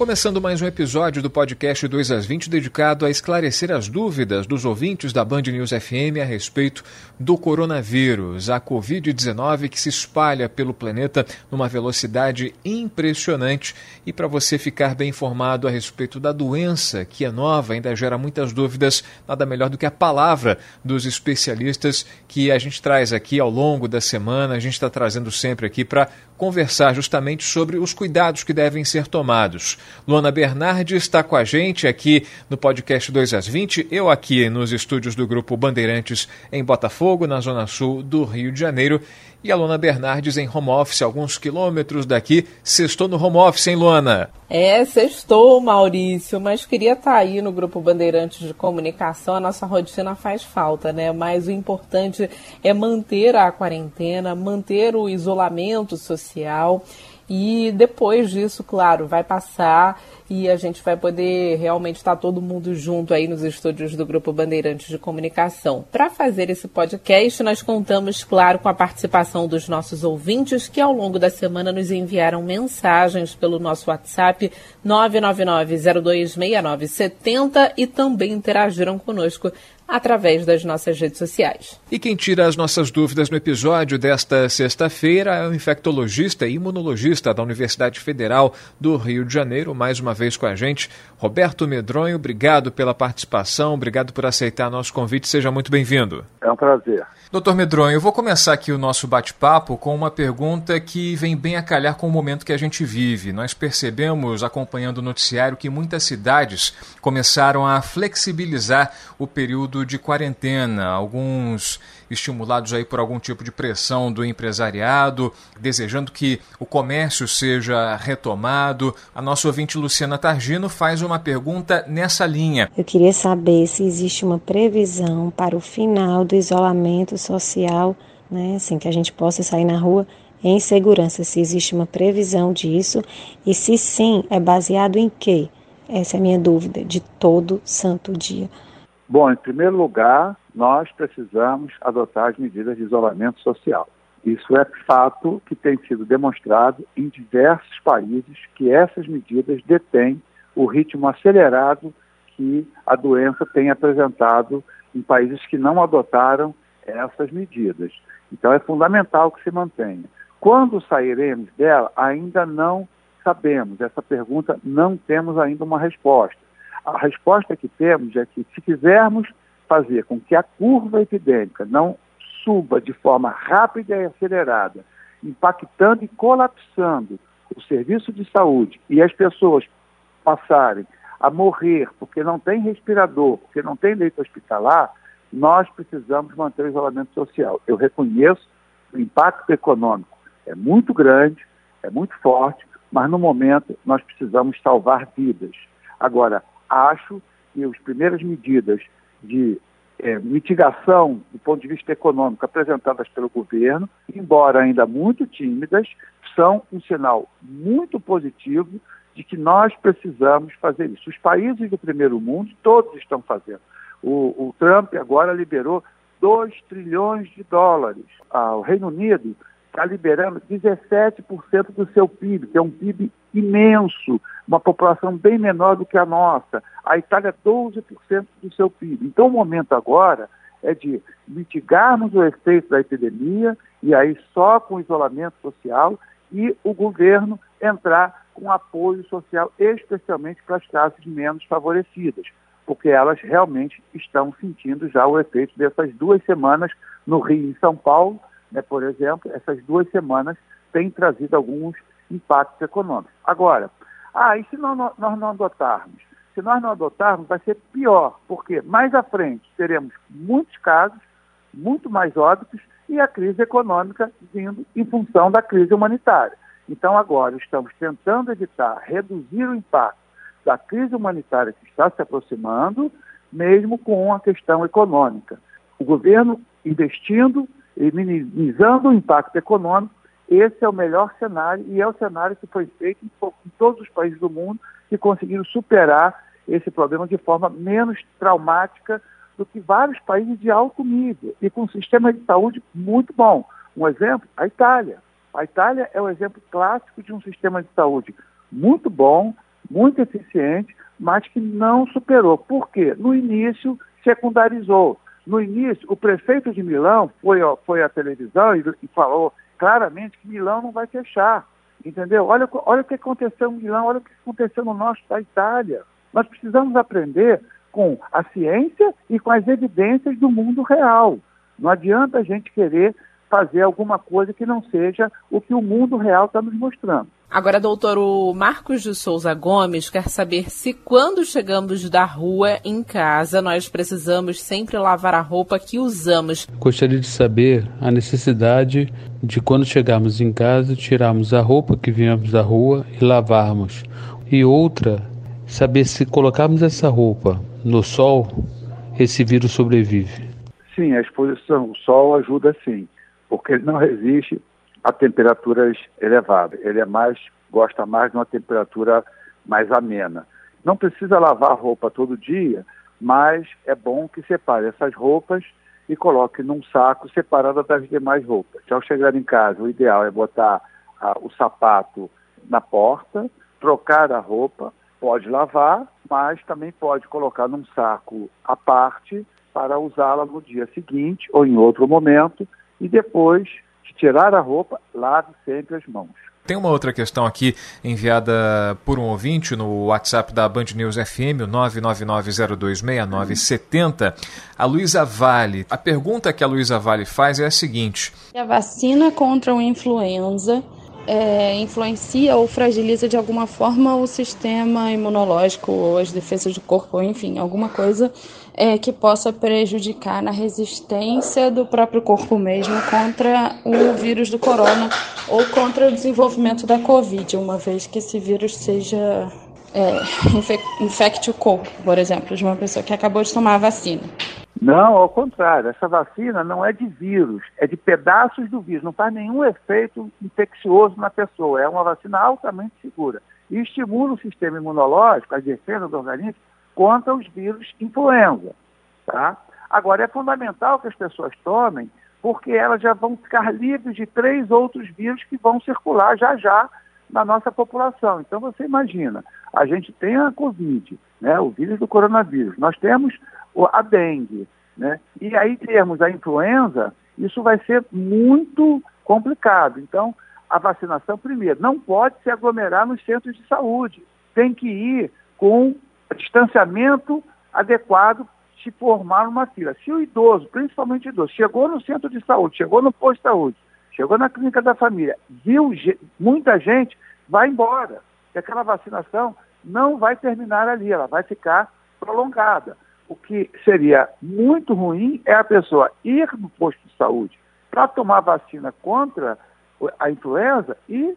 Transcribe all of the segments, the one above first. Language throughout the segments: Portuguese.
Começando mais um episódio do podcast 2 às 20 dedicado a esclarecer as dúvidas dos ouvintes da Band News FM a respeito do coronavírus, a Covid-19 que se espalha pelo planeta numa velocidade impressionante. E para você ficar bem informado a respeito da doença, que é nova, ainda gera muitas dúvidas, nada melhor do que a palavra dos especialistas que a gente traz aqui ao longo da semana. A gente está trazendo sempre aqui para conversar justamente sobre os cuidados que devem ser tomados. Luana Bernardi está com a gente aqui no podcast 2 às 20, eu aqui nos estúdios do Grupo Bandeirantes em Botafogo, na zona sul do Rio de Janeiro, e a Luana Bernardes em home office, alguns quilômetros daqui. Sextou no home office, hein, Luana? É, sextou, Maurício, mas queria estar tá aí no Grupo Bandeirantes de Comunicação. A nossa rotina faz falta, né? Mas o importante é manter a quarentena, manter o isolamento social e depois disso, claro, vai passar e a gente vai poder realmente estar todo mundo junto aí nos estúdios do Grupo Bandeirantes de Comunicação. Para fazer esse podcast, nós contamos, claro, com a participação dos nossos ouvintes que ao longo da semana nos enviaram mensagens pelo nosso WhatsApp 999-026970 e também interagiram conosco através das nossas redes sociais. E quem tira as nossas dúvidas no episódio desta sexta-feira é o infectologista e imunologista da Universidade Federal do Rio de Janeiro, mais uma vez com a gente, Roberto Medronho. Obrigado pela participação, obrigado por aceitar nosso convite, seja muito bem-vindo. É um prazer. Doutor Medronho, eu vou começar aqui o nosso bate-papo com uma pergunta que vem bem a calhar com o momento que a gente vive. Nós percebemos, acompanhando o noticiário, que muitas cidades começaram a flexibilizar o período período de quarentena, alguns estimulados aí por algum tipo de pressão do empresariado, desejando que o comércio seja retomado. A nossa ouvinte Luciana Targino faz uma pergunta nessa linha. Eu queria saber se existe uma previsão para o final do isolamento social, né, assim que a gente possa sair na rua em segurança, se existe uma previsão disso e se sim, é baseado em quê? Essa é a minha dúvida de todo santo dia. Bom, em primeiro lugar, nós precisamos adotar as medidas de isolamento social. Isso é fato que tem sido demonstrado em diversos países que essas medidas detêm o ritmo acelerado que a doença tem apresentado em países que não adotaram essas medidas. Então é fundamental que se mantenha. Quando sairemos dela, ainda não sabemos. Essa pergunta não temos ainda uma resposta. A resposta que temos é que se quisermos fazer com que a curva epidêmica não suba de forma rápida e acelerada, impactando e colapsando o serviço de saúde e as pessoas passarem a morrer porque não tem respirador, porque não tem leito hospitalar, nós precisamos manter o isolamento social. Eu reconheço o impacto econômico é muito grande, é muito forte, mas no momento nós precisamos salvar vidas. Agora, acho que as primeiras medidas de é, mitigação do ponto de vista econômico apresentadas pelo governo, embora ainda muito tímidas, são um sinal muito positivo de que nós precisamos fazer isso. Os países do primeiro mundo, todos estão fazendo. O, o Trump agora liberou 2 trilhões de dólares. Ah, o Reino Unido está liberando 17% do seu PIB, que é um PIB imenso, uma população bem menor do que a nossa. A Itália, 12% do seu PIB. Então, o momento agora é de mitigarmos o efeito da epidemia, e aí só com isolamento social, e o governo entrar com apoio social, especialmente para as classes menos favorecidas, porque elas realmente estão sentindo já o efeito dessas duas semanas no Rio e São Paulo, né, por exemplo, essas duas semanas têm trazido alguns impactos econômicos. Agora, ah, e se nós, nós não adotarmos? Se nós não adotarmos, vai ser pior, porque mais à frente teremos muitos casos, muito mais óbitos e a crise econômica vindo em função da crise humanitária. Então, agora estamos tentando evitar, reduzir o impacto da crise humanitária que está se aproximando, mesmo com a questão econômica. O governo investindo e minimizando o impacto econômico, esse é o melhor cenário e é o cenário que foi feito em, todos os países do mundo que conseguiram superar esse problema de forma menos traumática do que vários países de alto nível e com um sistema de saúde muito bom. Um exemplo, a Itália. A Itália é o exemplo clássico de um sistema de saúde muito bom, muito eficiente, mas que não superou. Por quê? No início, secundarizou. No início, o prefeito de Milão foi, foi à televisão e, e falou claramente que Milão não vai fechar. Entendeu? Olha, olha o que aconteceu em Milão, olha o que aconteceu no norte da Itália. Nós precisamos aprender com a ciência e com as evidências do mundo real. Não adianta a gente querer fazer alguma coisa que não seja o que o mundo real está nos mostrando. Agora, doutor, o Marcos de Souza Gomes quer saber se quando chegamos da rua em casa, nós precisamos sempre lavar a roupa que usamos. Gostaria de saber a necessidade de quando chegarmos em casa, tirarmos a roupa que viemos da rua e lavarmos. E outra, saber se colocarmos essa roupa no sol, esse vírus sobrevive. Sim, a exposição ao sol ajuda sim, porque ele não resiste a temperaturas elevadas. Ele é mais, gosta mais de uma temperatura mais amena. Não precisa lavar roupa todo dia, mas é bom que separe essas roupas e coloque num saco separado das demais roupas. Ao chegar em casa, o ideal é botar ah, o sapato na porta, trocar a roupa, pode lavar, mas também pode colocar num saco à parte para usá-la no dia seguinte ou em outro momento e depois de tirar a roupa, lave sempre as mãos. Tem uma outra questão aqui enviada por um ouvinte no WhatsApp da Band News FM, o 999026970, a Luísa Vale. A pergunta que a Luísa Vale faz é a seguinte: A vacina contra o influenza é, influencia ou fragiliza de alguma forma o sistema imunológico ou as defesas do corpo, enfim, alguma coisa é, que possa prejudicar na resistência do próprio corpo mesmo contra o vírus do corona ou contra o desenvolvimento da Covid, uma vez que esse vírus seja é, infecte o corpo, por exemplo, de uma pessoa que acabou de tomar a vacina. Não, ao contrário, essa vacina não é de vírus, é de pedaços do vírus, não faz nenhum efeito infeccioso na pessoa, é uma vacina altamente segura e estimula o sistema imunológico, a defesa do organismo contra os vírus influenza. Tá? Agora, é fundamental que as pessoas tomem, porque elas já vão ficar livres de três outros vírus que vão circular já já na nossa população. Então, você imagina, a gente tem a Covid, né, o vírus do coronavírus, nós temos a dengue, né? E aí termos a influenza, isso vai ser muito complicado. Então, a vacinação, primeiro, não pode se aglomerar nos centros de saúde. Tem que ir com distanciamento adequado se formar uma fila. Se o idoso, principalmente o idoso, chegou no centro de saúde, chegou no posto de saúde, chegou na clínica da família, viu muita gente, vai embora. E aquela vacinação não vai terminar ali, ela vai ficar prolongada. O que seria muito ruim é a pessoa ir no posto de saúde para tomar vacina contra a influenza e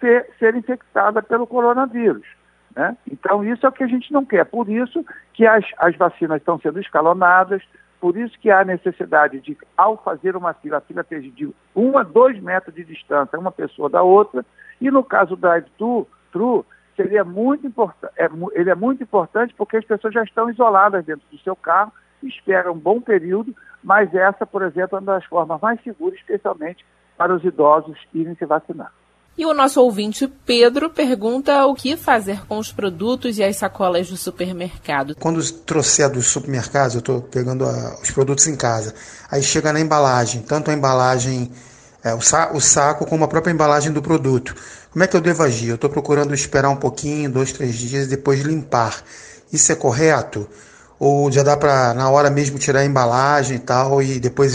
ter, ser infectada pelo coronavírus. Né? Então, isso é o que a gente não quer. Por isso que as, as vacinas estão sendo escalonadas, por isso que há necessidade de, ao fazer uma fila, a fila esteja de um a dois metros de distância uma pessoa da outra. E no caso do drive-thru, seria muito importante, é, ele é muito importante porque as pessoas já estão isoladas dentro do seu carro, esperam um bom período, mas essa, por exemplo, é uma das formas mais seguras, especialmente para os idosos irem se vacinar. E o nosso ouvinte Pedro pergunta o que fazer com os produtos e as sacolas do supermercado. Quando trouxer dos supermercados, eu estou pegando a, os produtos em casa, aí chega na embalagem, tanto a embalagem, é, o, sa o saco como a própria embalagem do produto. Como é que eu devo agir? Eu estou procurando esperar um pouquinho, dois, três dias, depois limpar. Isso é correto? Ou já dá para, na hora mesmo, tirar a embalagem e tal, e depois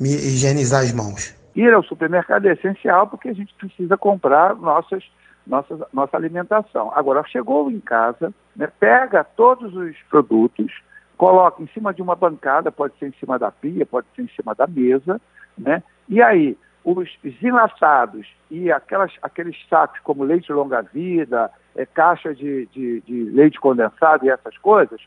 higienizar as mãos? Ir ao supermercado é essencial porque a gente precisa comprar nossas, nossas, nossa alimentação. Agora, chegou em casa, né, pega todos os produtos, coloca em cima de uma bancada, pode ser em cima da pia, pode ser em cima da mesa, né? E aí, os enlaçados e aquelas, aqueles sacos como leite longa-vida, é, caixa de, de, de, leite condensado e essas coisas,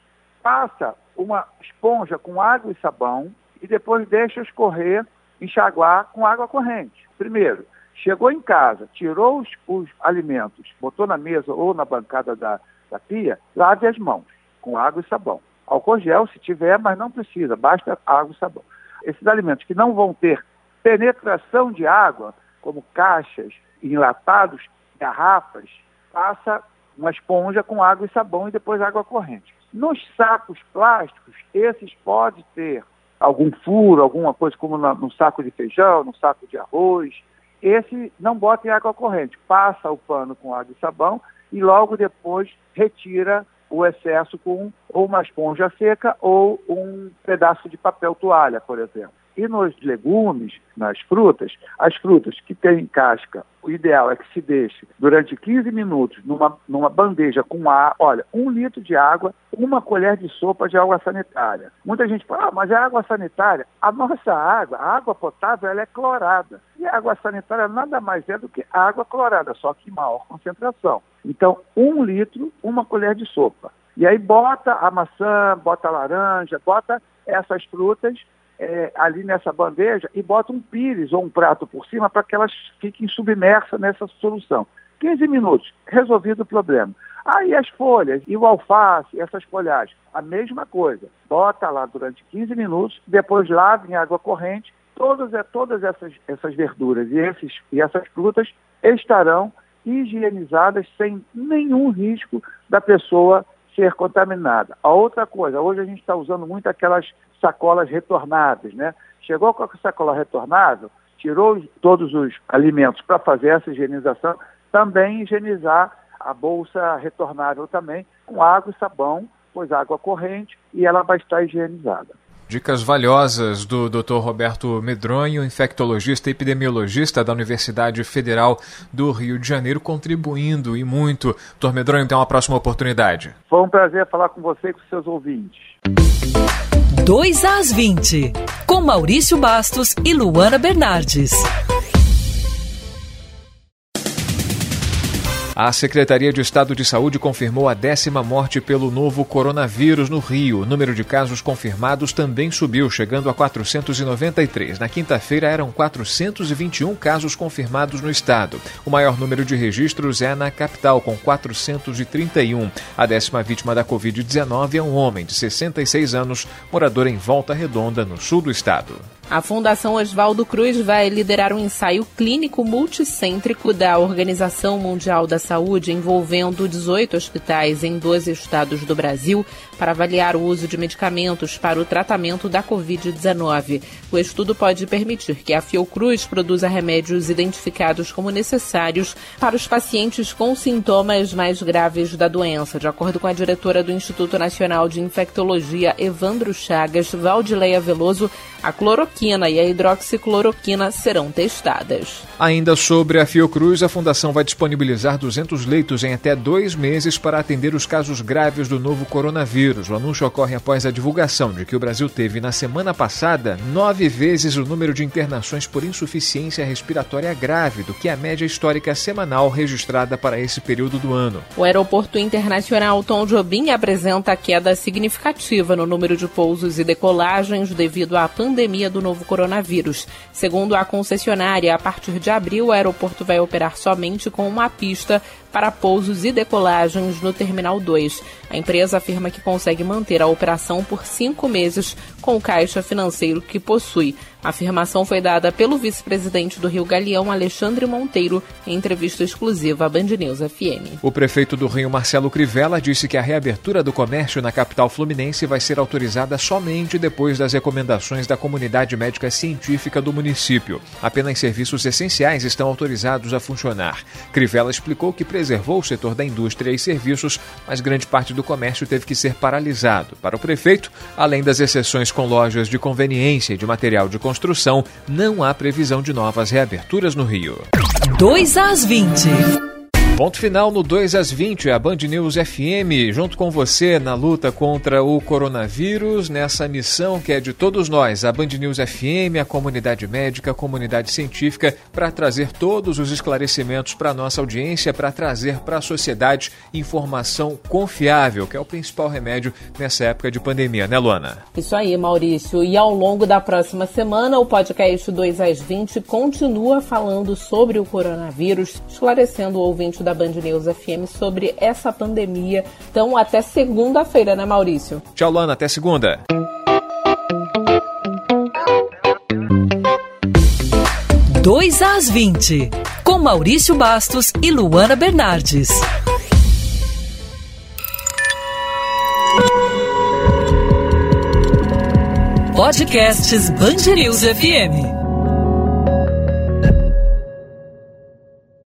passa uma esponja com água e sabão e depois deixa escorrer enxaguar com água corrente. Primeiro, chegou em casa, tirou os, os alimentos, botou na mesa ou na bancada da, da pia, lave as mãos com água e sabão. Álcool gel, se tiver, mas não precisa, basta água e sabão. Esses alimentos que não vão ter penetração de água, como caixas, enlatados, garrafas, passa uma esponja com água e sabão e depois água corrente. Nos sacos plásticos, esses podem ter algum furo, alguma coisa como no saco de feijão, no saco de arroz. Esse não bota em água corrente, passa o pano com água e sabão e logo depois retira o excesso com ou uma esponja seca ou um pedaço de papel toalha, por exemplo. E nos legumes, nas frutas, as frutas que têm casca, o ideal é que se deixe durante 15 minutos numa, numa bandeja com ar, olha, um litro de água, uma colher de sopa de água sanitária. Muita gente fala, ah, mas é água sanitária. A nossa água, a água potável, ela é clorada. E a água sanitária nada mais é do que água clorada, só que em maior concentração. Então, um litro, uma colher de sopa. E aí bota a maçã, bota a laranja, bota essas frutas é, ali nessa bandeja e bota um pires ou um prato por cima para que elas fiquem submersas nessa solução. 15 minutos, resolvido o problema. Aí as folhas e o alface, essas folhagens, a mesma coisa. Bota lá durante 15 minutos, depois lava em água corrente. Todas, todas essas, essas verduras e, esses, e essas frutas estarão higienizadas sem nenhum risco da pessoa ser contaminada. A outra coisa, hoje a gente está usando muito aquelas sacolas retornáveis, né? Chegou com a sacola retornável, tirou todos os alimentos para fazer essa higienização, também higienizar a bolsa retornável também com água e sabão, pois água corrente, e ela vai estar higienizada. Dicas valiosas do Dr. Roberto Medronho, infectologista e epidemiologista da Universidade Federal do Rio de Janeiro, contribuindo e muito. Dr. Medronho, tem uma próxima oportunidade. Foi um prazer falar com você e com seus ouvintes. 2 às 20, com Maurício Bastos e Luana Bernardes. A Secretaria de Estado de Saúde confirmou a décima morte pelo novo coronavírus no Rio. O número de casos confirmados também subiu, chegando a 493. Na quinta-feira eram 421 casos confirmados no estado. O maior número de registros é na capital, com 431. A décima vítima da Covid-19 é um homem de 66 anos, morador em Volta Redonda, no sul do estado. A Fundação Oswaldo Cruz vai liderar um ensaio clínico multicêntrico da Organização Mundial da Saúde envolvendo 18 hospitais em 12 estados do Brasil para avaliar o uso de medicamentos para o tratamento da Covid-19. O estudo pode permitir que a Fiocruz produza remédios identificados como necessários para os pacientes com sintomas mais graves da doença, de acordo com a diretora do Instituto Nacional de Infectologia, Evandro Chagas, Valdileia Veloso, a cloroquina e a hidroxicloroquina serão testadas. Ainda sobre a Fiocruz, a Fundação vai disponibilizar 200 leitos em até dois meses para atender os casos graves do novo coronavírus. O anúncio ocorre após a divulgação de que o Brasil teve, na semana passada, nove vezes o número de internações por insuficiência respiratória grave do que a média histórica semanal registrada para esse período do ano. O Aeroporto Internacional Tom Jobim apresenta queda significativa no número de pousos e decolagens devido à pandemia pandemia do novo coronavírus. Segundo a concessionária, a partir de abril, o aeroporto vai operar somente com uma pista para pousos e decolagens no Terminal 2. A empresa afirma que consegue manter a operação por cinco meses com o caixa financeiro que possui. A afirmação foi dada pelo vice-presidente do Rio Galeão, Alexandre Monteiro, em entrevista exclusiva à Band News FM. O prefeito do Rio, Marcelo Crivella, disse que a reabertura do comércio na capital fluminense vai ser autorizada somente depois das recomendações da comunidade médica científica do município. Apenas serviços essenciais estão autorizados a funcionar. Crivella explicou que preservou o setor da indústria e serviços, mas grande parte do comércio teve que ser paralisado. Para o prefeito, além das exceções com lojas de conveniência e de material de construção, não há previsão de novas reaberturas no Rio. 2 às 20. Ponto final no 2 às 20, a Band News FM, junto com você na luta contra o coronavírus, nessa missão que é de todos nós, a Band News FM, a comunidade médica, a comunidade científica, para trazer todos os esclarecimentos para a nossa audiência, para trazer para a sociedade informação confiável, que é o principal remédio nessa época de pandemia, né, Luana? Isso aí, Maurício. E ao longo da próxima semana, o podcast 2 às 20 continua falando sobre o coronavírus, esclarecendo o ouvinte da da Band News FM sobre essa pandemia. Então, até segunda-feira, né, Maurício? Tchau, Lana. Até segunda. Dois às 20, com Maurício Bastos e Luana Bernardes. Podcasts Band News FM.